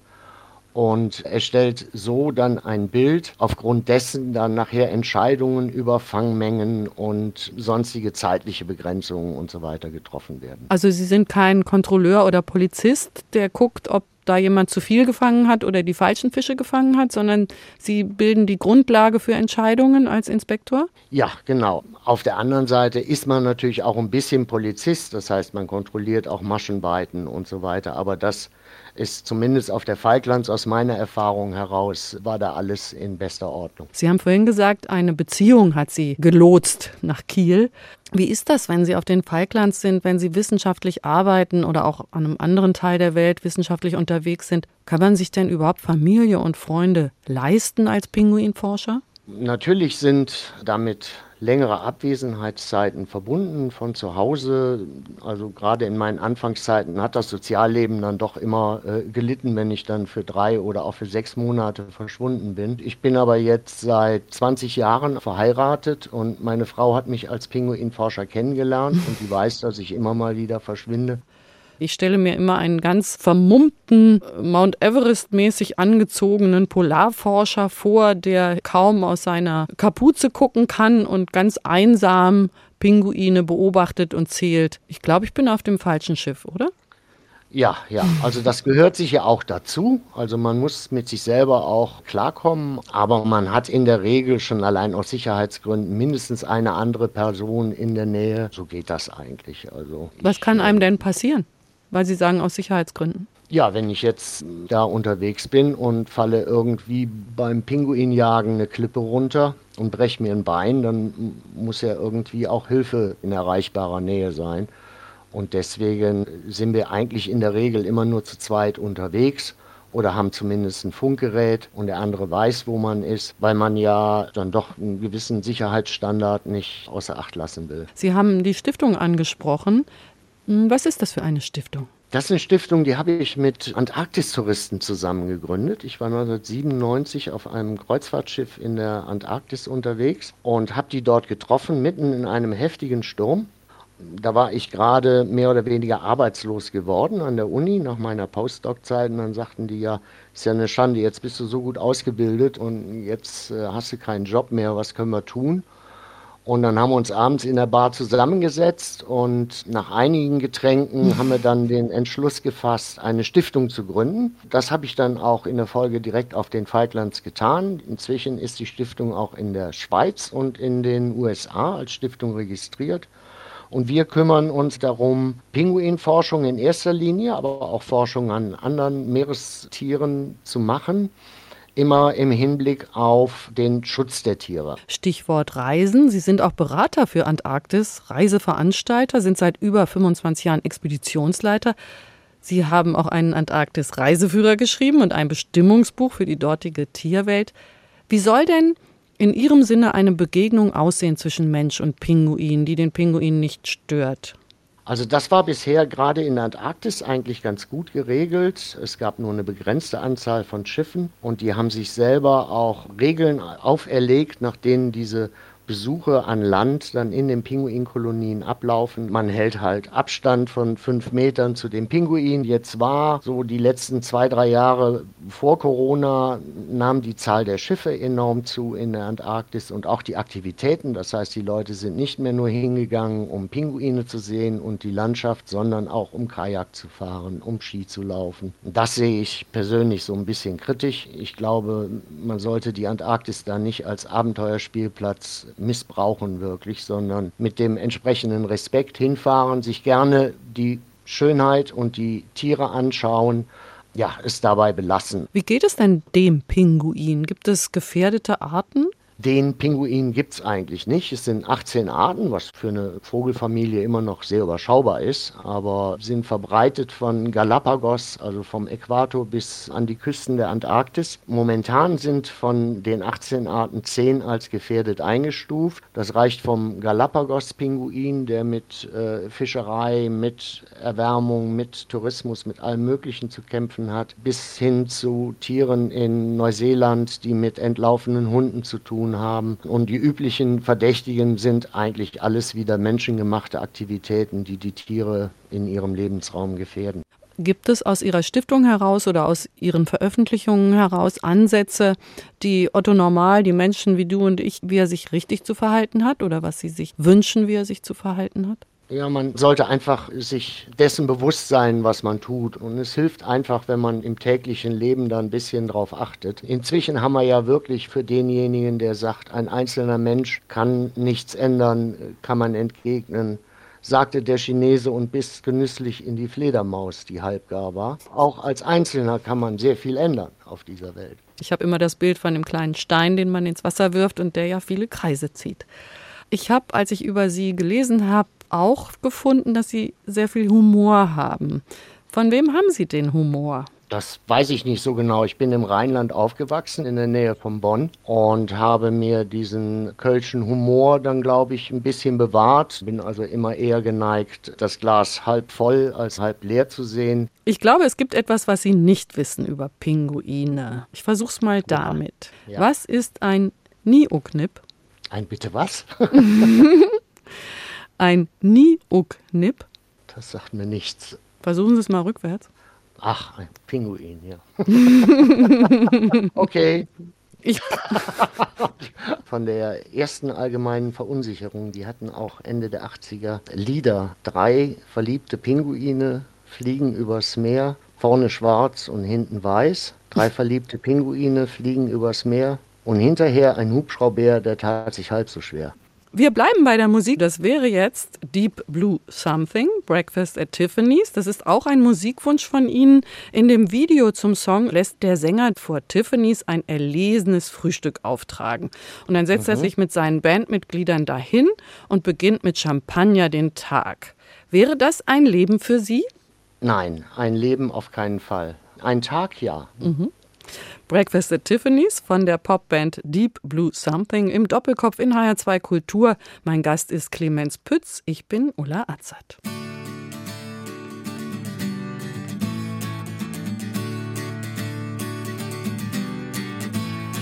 und erstellt so dann ein Bild, aufgrund dessen dann nachher Entscheidungen über Fangmengen und sonstige zeitliche Begrenzungen und so weiter getroffen werden. Also Sie sind kein Kontrolleur oder Polizist, der guckt, ob da jemand zu viel gefangen hat oder die falschen Fische gefangen hat, sondern Sie bilden die Grundlage für Entscheidungen als Inspektor? Ja, genau. Auf der anderen Seite ist man natürlich auch ein bisschen Polizist, das heißt, man kontrolliert auch Maschenweiten und so weiter, aber das ist zumindest auf der Falklands aus meiner Erfahrung heraus, war da alles in bester Ordnung. Sie haben vorhin gesagt, eine Beziehung hat Sie gelotst nach Kiel. Wie ist das, wenn Sie auf den Falklands sind, wenn Sie wissenschaftlich arbeiten oder auch an einem anderen Teil der Welt wissenschaftlich unterwegs sind? Kann man sich denn überhaupt Familie und Freunde leisten als Pinguinforscher? Natürlich sind damit längere Abwesenheitszeiten verbunden von zu Hause. Also gerade in meinen Anfangszeiten hat das Sozialleben dann doch immer äh, gelitten, wenn ich dann für drei oder auch für sechs Monate verschwunden bin. Ich bin aber jetzt seit 20 Jahren verheiratet und meine Frau hat mich als Pinguinforscher kennengelernt und die weiß, dass ich immer mal wieder verschwinde. Ich stelle mir immer einen ganz vermummten, Mount Everest-mäßig angezogenen Polarforscher vor, der kaum aus seiner Kapuze gucken kann und ganz einsam Pinguine beobachtet und zählt. Ich glaube, ich bin auf dem falschen Schiff, oder? Ja, ja, also das gehört sich ja auch dazu. Also man muss mit sich selber auch klarkommen, aber man hat in der Regel schon allein aus Sicherheitsgründen mindestens eine andere Person in der Nähe. So geht das eigentlich. Also Was kann einem denn passieren? Weil Sie sagen aus Sicherheitsgründen. Ja, wenn ich jetzt da unterwegs bin und falle irgendwie beim Pinguinjagen eine Klippe runter und breche mir ein Bein, dann muss ja irgendwie auch Hilfe in erreichbarer Nähe sein. Und deswegen sind wir eigentlich in der Regel immer nur zu zweit unterwegs oder haben zumindest ein Funkgerät und der andere weiß, wo man ist, weil man ja dann doch einen gewissen Sicherheitsstandard nicht außer Acht lassen will. Sie haben die Stiftung angesprochen. Hm, was ist das für eine Stiftung? Das ist eine Stiftung, die habe ich mit Antarktis-Touristen zusammen gegründet. Ich war 1997 auf einem Kreuzfahrtschiff in der Antarktis unterwegs und habe die dort getroffen, mitten in einem heftigen Sturm. Da war ich gerade mehr oder weniger arbeitslos geworden an der Uni nach meiner Postdoc-Zeit. Und dann sagten die ja, ist ja eine Schande, jetzt bist du so gut ausgebildet und jetzt äh, hast du keinen Job mehr, was können wir tun? Und dann haben wir uns abends in der Bar zusammengesetzt und nach einigen Getränken haben wir dann den Entschluss gefasst, eine Stiftung zu gründen. Das habe ich dann auch in der Folge direkt auf den Falklands getan. Inzwischen ist die Stiftung auch in der Schweiz und in den USA als Stiftung registriert. Und wir kümmern uns darum, Pinguinforschung in erster Linie, aber auch Forschung an anderen Meerestieren zu machen immer im Hinblick auf den Schutz der Tiere. Stichwort Reisen. Sie sind auch Berater für Antarktis, Reiseveranstalter, sind seit über 25 Jahren Expeditionsleiter. Sie haben auch einen Antarktis-Reiseführer geschrieben und ein Bestimmungsbuch für die dortige Tierwelt. Wie soll denn in Ihrem Sinne eine Begegnung aussehen zwischen Mensch und Pinguin, die den Pinguin nicht stört? Also das war bisher gerade in der Antarktis eigentlich ganz gut geregelt. Es gab nur eine begrenzte Anzahl von Schiffen und die haben sich selber auch Regeln auferlegt, nach denen diese Besuche an Land dann in den Pinguinkolonien ablaufen. Man hält halt Abstand von fünf Metern zu den Pinguinen. Jetzt war so die letzten zwei, drei Jahre vor Corona nahm die Zahl der Schiffe enorm zu in der Antarktis und auch die Aktivitäten. Das heißt, die Leute sind nicht mehr nur hingegangen, um Pinguine zu sehen und die Landschaft, sondern auch um Kajak zu fahren, um Ski zu laufen. Das sehe ich persönlich so ein bisschen kritisch. Ich glaube, man sollte die Antarktis da nicht als Abenteuerspielplatz missbrauchen wirklich, sondern mit dem entsprechenden Respekt hinfahren, sich gerne die Schönheit und die Tiere anschauen, ja, es dabei belassen. Wie geht es denn dem Pinguin? Gibt es gefährdete Arten? Den Pinguin gibt es eigentlich nicht. Es sind 18 Arten, was für eine Vogelfamilie immer noch sehr überschaubar ist, aber sind verbreitet von Galapagos, also vom Äquator bis an die Küsten der Antarktis. Momentan sind von den 18 Arten 10 als gefährdet eingestuft. Das reicht vom Galapagos-Pinguin, der mit äh, Fischerei, mit Erwärmung, mit Tourismus, mit allem Möglichen zu kämpfen hat, bis hin zu Tieren in Neuseeland, die mit entlaufenen Hunden zu tun tun haben. Und die üblichen Verdächtigen sind eigentlich alles wieder menschengemachte Aktivitäten, die die Tiere in ihrem Lebensraum gefährden. Gibt es aus Ihrer Stiftung heraus oder aus Ihren Veröffentlichungen heraus Ansätze, die Otto Normal, die Menschen wie du und ich, wie er sich richtig zu verhalten hat oder was Sie sich wünschen, wie er sich zu verhalten hat? Ja, man sollte einfach sich dessen bewusst sein, was man tut. Und es hilft einfach, wenn man im täglichen Leben da ein bisschen drauf achtet. Inzwischen haben wir ja wirklich für denjenigen, der sagt, ein einzelner Mensch kann nichts ändern, kann man entgegnen, sagte der Chinese und biss genüsslich in die Fledermaus, die halbgar war. Auch als Einzelner kann man sehr viel ändern auf dieser Welt. Ich habe immer das Bild von dem kleinen Stein, den man ins Wasser wirft und der ja viele Kreise zieht. Ich habe, als ich über sie gelesen habe, auch gefunden, dass Sie sehr viel Humor haben. Von wem haben Sie den Humor? Das weiß ich nicht so genau. Ich bin im Rheinland aufgewachsen, in der Nähe von Bonn und habe mir diesen kölschen Humor dann, glaube ich, ein bisschen bewahrt. Bin also immer eher geneigt, das Glas halb voll als halb leer zu sehen. Ich glaube, es gibt etwas, was Sie nicht wissen über Pinguine. Ich versuche es mal damit. Ja. Was ist ein Nioknip? Ein bitte was? Ein Niuknip. Das sagt mir nichts. Versuchen Sie es mal rückwärts. Ach, ein Pinguin, ja. okay. Ich Von der ersten allgemeinen Verunsicherung, die hatten auch Ende der 80er Lieder. Drei verliebte Pinguine fliegen übers Meer, vorne schwarz und hinten weiß. Drei verliebte Pinguine fliegen übers Meer und hinterher ein Hubschrauber, der tat sich halb so schwer. Wir bleiben bei der Musik. Das wäre jetzt Deep Blue Something, Breakfast at Tiffany's. Das ist auch ein Musikwunsch von Ihnen. In dem Video zum Song lässt der Sänger vor Tiffany's ein erlesenes Frühstück auftragen. Und dann setzt mhm. er sich mit seinen Bandmitgliedern dahin und beginnt mit Champagner den Tag. Wäre das ein Leben für Sie? Nein, ein Leben auf keinen Fall. Ein Tag ja. Mhm. Breakfast at Tiffany's von der Popband Deep Blue Something im Doppelkopf in HR2 Kultur. Mein Gast ist Clemens Pütz, ich bin Ulla Azad.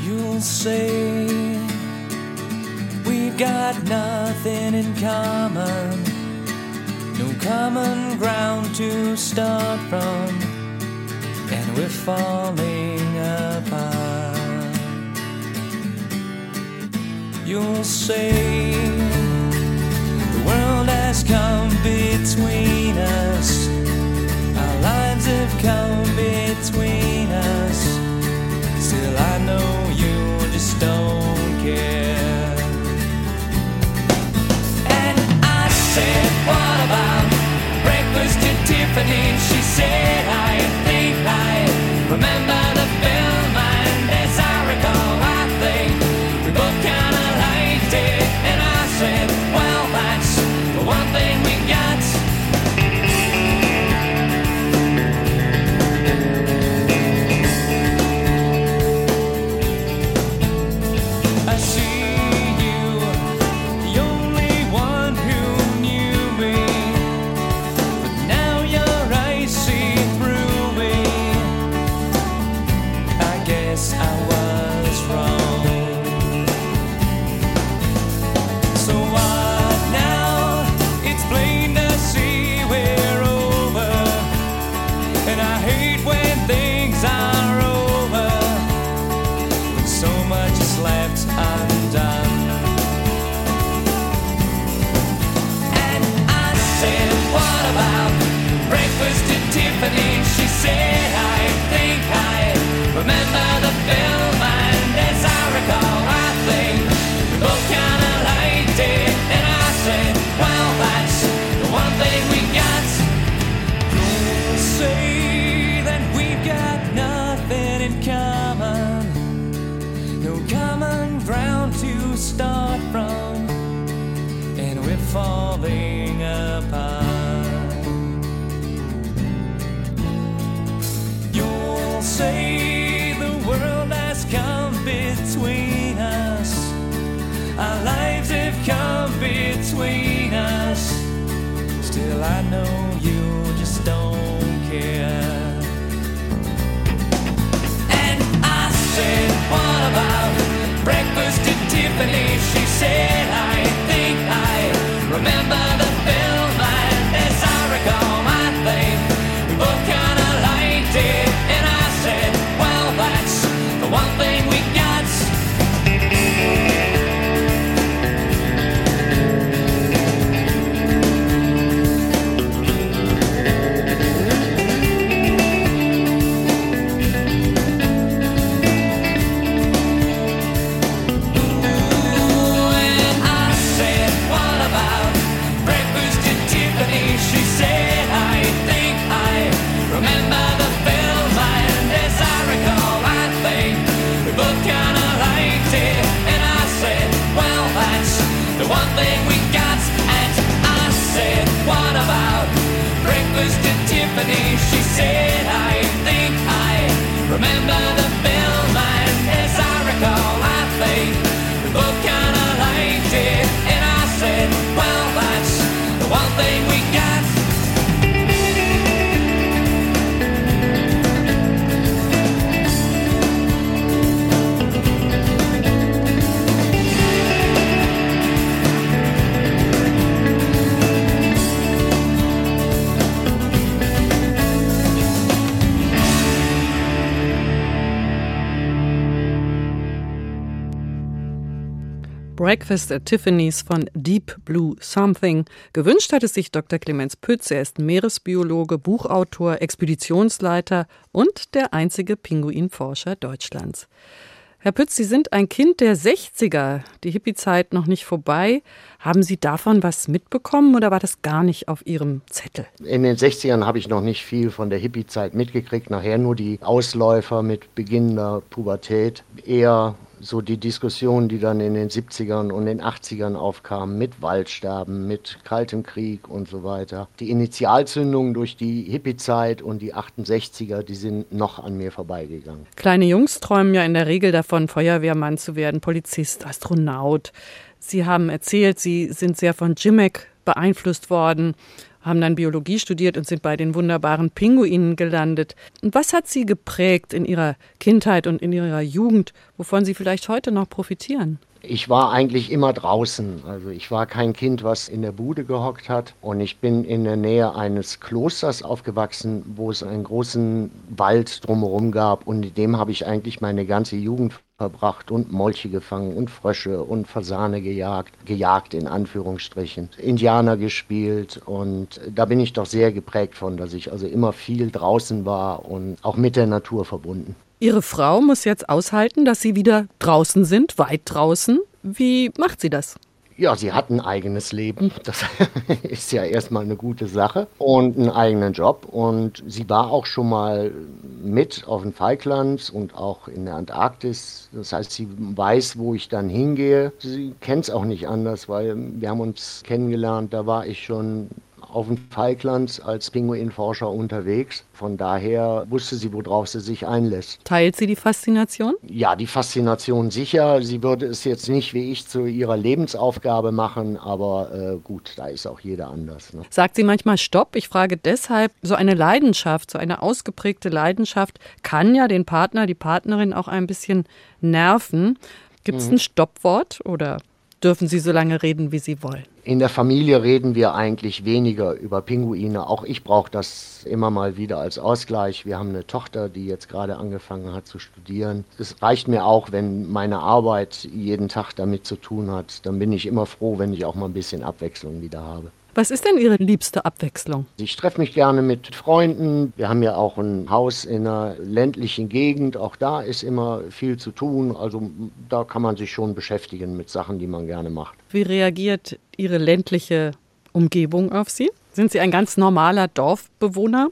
You'll say we've got nothing in common, no common ground to start from. And we're falling apart. You'll say the world has come between us. Our lives have come between us. Still, I know you just don't care. And I said, What about breakfast at Tiffany? She said, I remember Breakfast at Tiffany's von Deep Blue Something. Gewünscht hat es sich Dr. Clemens Pütz. Er ist Meeresbiologe, Buchautor, Expeditionsleiter und der einzige Pinguinforscher Deutschlands. Herr Pütz, Sie sind ein Kind der 60er, die Hippie-Zeit noch nicht vorbei. Haben Sie davon was mitbekommen oder war das gar nicht auf Ihrem Zettel? In den 60ern habe ich noch nicht viel von der Hippie-Zeit mitgekriegt, nachher nur die Ausläufer mit beginnender Pubertät. Eher so die Diskussionen, die dann in den 70ern und den 80ern aufkamen mit Waldsterben, mit Kaltem Krieg und so weiter. Die Initialzündungen durch die Hippie-Zeit und die 68er, die sind noch an mir vorbeigegangen. Kleine Jungs träumen ja in der Regel davon, Feuerwehrmann zu werden, Polizist, Astronaut. Sie haben erzählt, Sie sind sehr von Jimek beeinflusst worden, haben dann Biologie studiert und sind bei den wunderbaren Pinguinen gelandet. Und was hat Sie geprägt in Ihrer Kindheit und in Ihrer Jugend, wovon Sie vielleicht heute noch profitieren? Ich war eigentlich immer draußen. Also ich war kein Kind, was in der Bude gehockt hat. Und ich bin in der Nähe eines Klosters aufgewachsen, wo es einen großen Wald drumherum gab. Und in dem habe ich eigentlich meine ganze Jugend verbracht und Molche gefangen und Frösche und Fasane gejagt, gejagt in Anführungsstrichen, Indianer gespielt und da bin ich doch sehr geprägt von, dass ich also immer viel draußen war und auch mit der Natur verbunden. Ihre Frau muss jetzt aushalten, dass Sie wieder draußen sind, weit draußen. Wie macht sie das? Ja, sie hat ein eigenes Leben. Das ist ja erstmal eine gute Sache. Und einen eigenen Job. Und sie war auch schon mal mit auf den Falklands und auch in der Antarktis. Das heißt, sie weiß, wo ich dann hingehe. Sie kennt es auch nicht anders, weil wir haben uns kennengelernt. Da war ich schon auf dem Falklands als Pinguinforscher unterwegs. Von daher wusste sie, worauf sie sich einlässt. Teilt sie die Faszination? Ja, die Faszination sicher. Sie würde es jetzt nicht wie ich zu ihrer Lebensaufgabe machen, aber äh, gut, da ist auch jeder anders. Ne? Sagt sie manchmal Stopp? Ich frage deshalb, so eine Leidenschaft, so eine ausgeprägte Leidenschaft kann ja den Partner, die Partnerin auch ein bisschen nerven. Gibt es Mhm. ein Stoppwort oder dürfen Sie so lange reden, wie Sie wollen? In der Familie reden wir eigentlich weniger über Pinguine. Auch ich brauche das immer mal wieder als Ausgleich. Wir haben eine Tochter, die jetzt gerade angefangen hat zu studieren. Es reicht mir auch, wenn meine Arbeit jeden Tag damit zu tun hat. Dann bin ich immer froh, wenn ich auch mal ein bisschen Abwechslung wieder habe. Was ist denn Ihre liebste Abwechslung? Ich treffe mich gerne mit Freunden. Wir haben ja auch ein Haus in einer ländlichen Gegend. Auch da ist immer viel zu tun. Also da kann man sich schon beschäftigen mit Sachen, die man gerne macht. Wie reagiert Ihre ländliche Umgebung auf Sie? Sind Sie ein ganz normaler Dorfbewohner?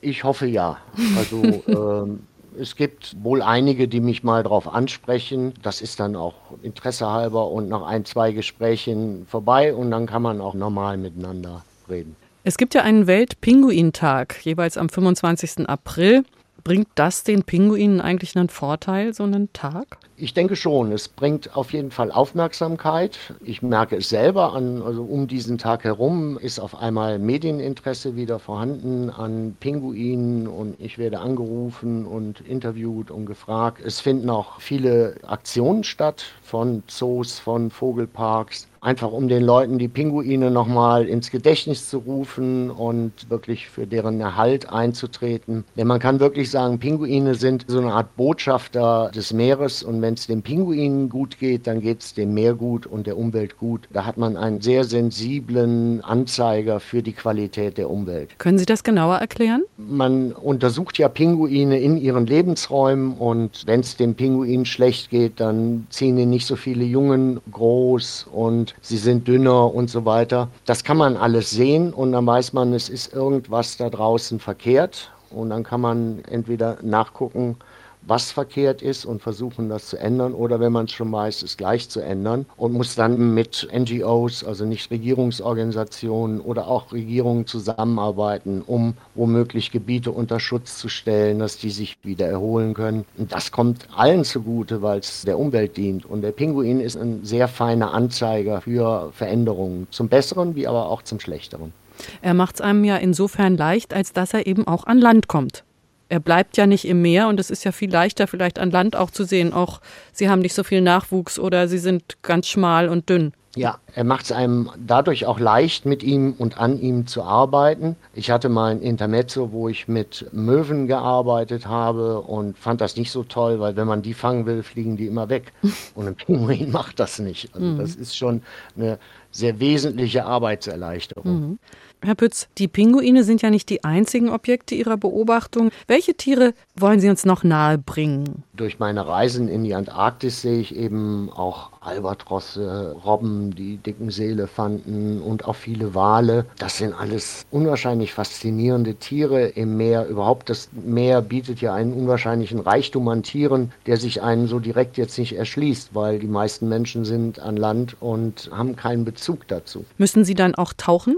Ich hoffe ja. Also ähm, es gibt wohl einige, die mich mal darauf ansprechen. Das ist dann auch Interesse halber und nach ein, zwei Gesprächen vorbei und dann kann man auch normal miteinander reden. Es gibt ja einen Weltpinguintag, jeweils am 25. April. Bringt das den Pinguinen eigentlich einen Vorteil, so einen Tag? Ich denke schon, es bringt auf jeden Fall Aufmerksamkeit. Ich merke es selber an, also um diesen Tag herum ist auf einmal Medieninteresse wieder vorhanden an Pinguinen und ich werde angerufen und interviewt und gefragt. Es finden auch viele Aktionen statt von Zoos, von Vogelparks, einfach um den Leuten die Pinguine nochmal ins Gedächtnis zu rufen und wirklich für deren Erhalt einzutreten. Denn man kann wirklich sagen, Pinguine sind so eine Art Botschafter des Meeres und wenn es den Pinguinen gut geht, dann geht es dem Meer gut und der Umwelt gut. Da hat man einen sehr sensiblen Anzeiger für die Qualität der Umwelt. Können Sie das genauer erklären? Man untersucht ja Pinguine in ihren Lebensräumen und wenn es dem Pinguin schlecht geht, dann ziehen ihn nicht so viele Jungen groß und sie sind dünner und so weiter. Das kann man alles sehen und dann weiß man, es ist irgendwas da draußen verkehrt und dann kann man entweder nachgucken, was verkehrt ist und versuchen, das zu ändern. Oder wenn man es schon weiß, es gleich zu ändern und muss dann mit NGOs, also Nichtregierungsorganisationen oder auch Regierungen zusammenarbeiten, um womöglich Gebiete unter Schutz zu stellen, dass die sich wieder erholen können. Und das kommt allen zugute, weil es der Umwelt dient. Und der Pinguin ist ein sehr feiner Anzeiger für Veränderungen, zum Besseren wie aber auch zum Schlechteren. Er macht es einem ja insofern leicht, als dass er eben auch an Land kommt. Er bleibt ja nicht im Meer und es ist ja viel leichter, vielleicht an Land auch zu sehen, auch sie haben nicht so viel Nachwuchs oder sie sind ganz schmal und dünn. Ja, er macht es einem dadurch auch leicht, mit ihm und an ihm zu arbeiten. Ich hatte mal ein Intermezzo, wo ich mit Möwen gearbeitet habe und fand das nicht so toll, weil wenn man die fangen will, fliegen die immer weg. Und ein Pinguin macht das nicht. Also das ist schon eine sehr wesentliche Arbeitserleichterung. Herr Pütz, die Pinguine sind ja nicht die einzigen Objekte Ihrer Beobachtung. Welche Tiere wollen Sie uns noch nahe bringen? Durch meine Reisen in die Antarktis sehe ich eben auch Albatrosse, Robben, die dicken Seelefanten und auch viele Wale. Das sind alles unwahrscheinlich faszinierende Tiere im Meer. Überhaupt das Meer bietet ja einen unwahrscheinlichen Reichtum an Tieren, der sich einem so direkt jetzt nicht erschließt, weil die meisten Menschen sind an Land und haben keinen Bezug dazu. Müssen Sie dann auch tauchen?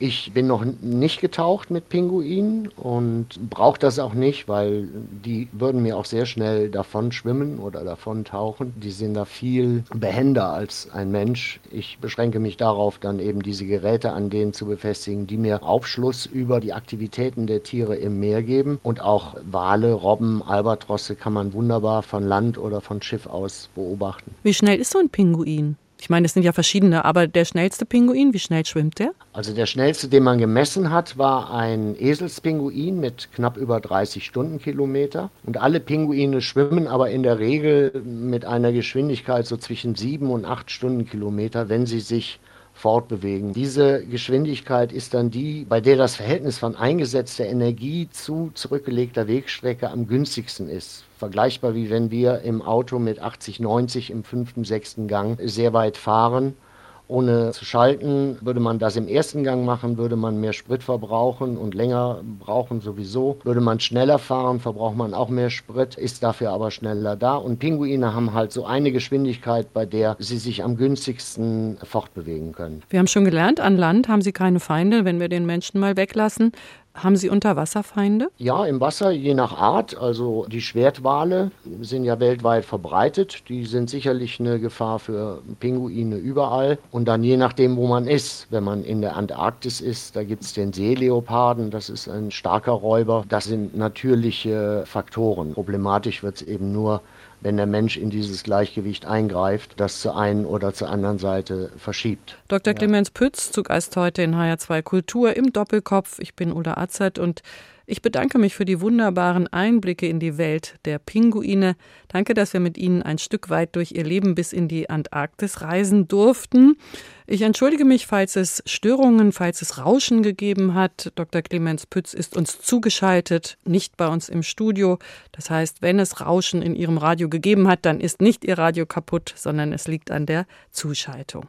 Ich bin noch nicht getaucht mit Pinguinen und brauche das auch nicht, weil die würden mir auch sehr schnell davon schwimmen oder davon tauchen. Die sind da viel behender als ein Mensch. Ich beschränke mich darauf, dann eben diese Geräte an denen zu befestigen, die mir Aufschluss über die Aktivitäten der Tiere im Meer geben. Und auch Wale, Robben, Albatrosse kann man wunderbar von Land oder von Schiff aus beobachten. Wie schnell ist so ein Pinguin? Ich meine, es sind ja verschiedene, aber der schnellste Pinguin, wie schnell schwimmt der? Also der schnellste, den man gemessen hat, war ein Eselspinguin mit knapp über 30 Stundenkilometer. Und alle Pinguine schwimmen aber in der Regel mit einer Geschwindigkeit so zwischen 7 und 8 Stundenkilometer, wenn sie sich fortbewegen. Diese Geschwindigkeit ist dann die, bei der das Verhältnis von eingesetzter Energie zu zurückgelegter Wegstrecke am günstigsten ist. Vergleichbar wie wenn wir im Auto mit 80, 90 im fünften, sechsten Gang sehr weit fahren ohne zu schalten. Würde man das im ersten Gang machen, würde man mehr Sprit verbrauchen und länger brauchen sowieso. Würde man schneller fahren, verbraucht man auch mehr Sprit, ist dafür aber schneller da. Und Pinguine haben halt so eine Geschwindigkeit, bei der sie sich am günstigsten fortbewegen können. Wir haben schon gelernt, an Land haben sie keine Feinde, wenn wir den Menschen mal weglassen. Haben Sie Unterwasserfeinde? Ja, im Wasser je nach Art. Also die Schwertwale sind ja weltweit verbreitet. Die sind sicherlich eine Gefahr für Pinguine überall. Und dann je nachdem, wo man ist. Wenn man in der Antarktis ist, da gibt es den Seeleoparden. Das ist ein starker Räuber. Das sind natürliche Faktoren. Problematisch wird es eben nur, wenn der Mensch in dieses Gleichgewicht eingreift, das zur einen oder zur anderen Seite verschiebt. Dr. Clemens Pütz zu Gast heute in HR2 Kultur im Doppelkopf. Ich bin Ulla Azert und ich bedanke mich für die wunderbaren Einblicke in die Welt der Pinguine. Danke, dass wir mit Ihnen ein Stück weit durch Ihr Leben bis in die Antarktis reisen durften. Ich entschuldige mich, falls es Störungen, falls es Rauschen gegeben hat. Dr. Clemens Pütz ist uns zugeschaltet, nicht bei uns im Studio. Das heißt, wenn es Rauschen in Ihrem Radio gegeben hat, dann ist nicht Ihr Radio kaputt, sondern es liegt an der Zuschaltung.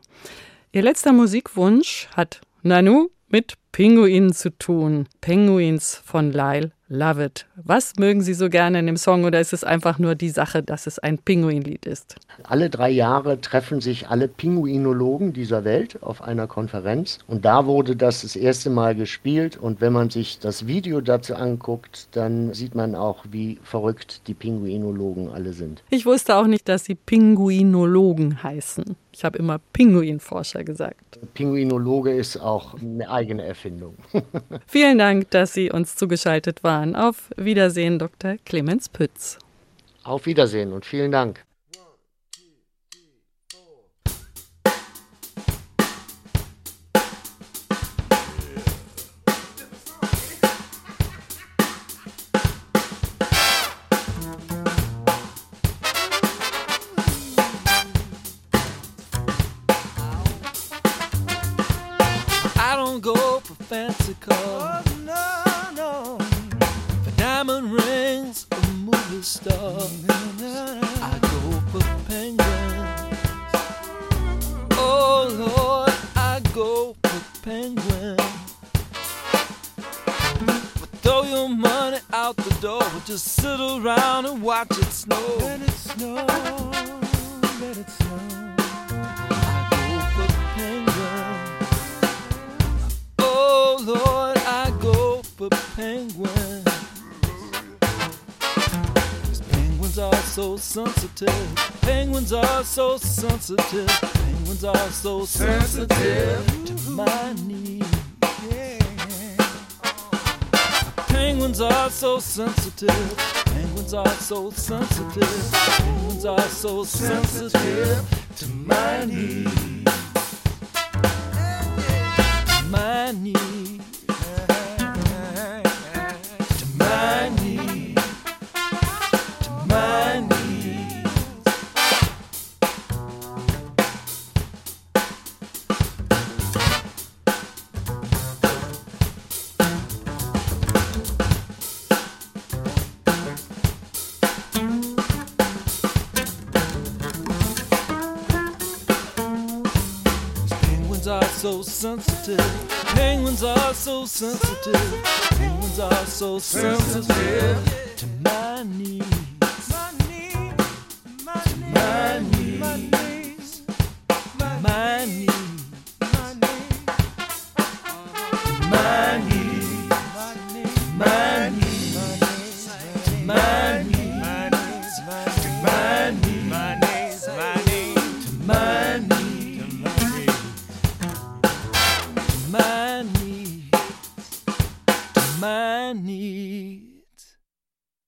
Ihr letzter Musikwunsch hat Nanu mit Pinguinen zu tun. Penguins von Lyle Lovett. Was mögen Sie so gerne in dem Song oder ist es einfach nur die Sache, dass es ein Pinguinlied ist? Alle drei Jahre treffen sich alle Pinguinologen dieser Welt auf einer Konferenz und da wurde das das erste Mal gespielt und wenn man sich das Video dazu anguckt, dann sieht man auch, wie verrückt die Pinguinologen alle sind. Ich wusste auch nicht, dass sie Pinguinologen heißen. Ich habe immer Pinguinforscher gesagt. Pinguinologe ist auch eine eigene Erfindung. Vielen Dank, dass Sie uns zugeschaltet waren. Auf Wiedersehen, Dr. Clemens Pütz. Auf Wiedersehen und vielen Dank. Snow. Let it snow. Let it snow. I go for penguins. Oh Lord, I go for penguins. 'Cause penguins are so sensitive. Penguins are so sensitive. Penguins are so sensitive to my needs. Penguins are so sensitive. Penguins are so sensitive. Penguins are so sensitive to my needs. My needs. So sensitive. Penguins are so sensitive. Penguins are so sensitive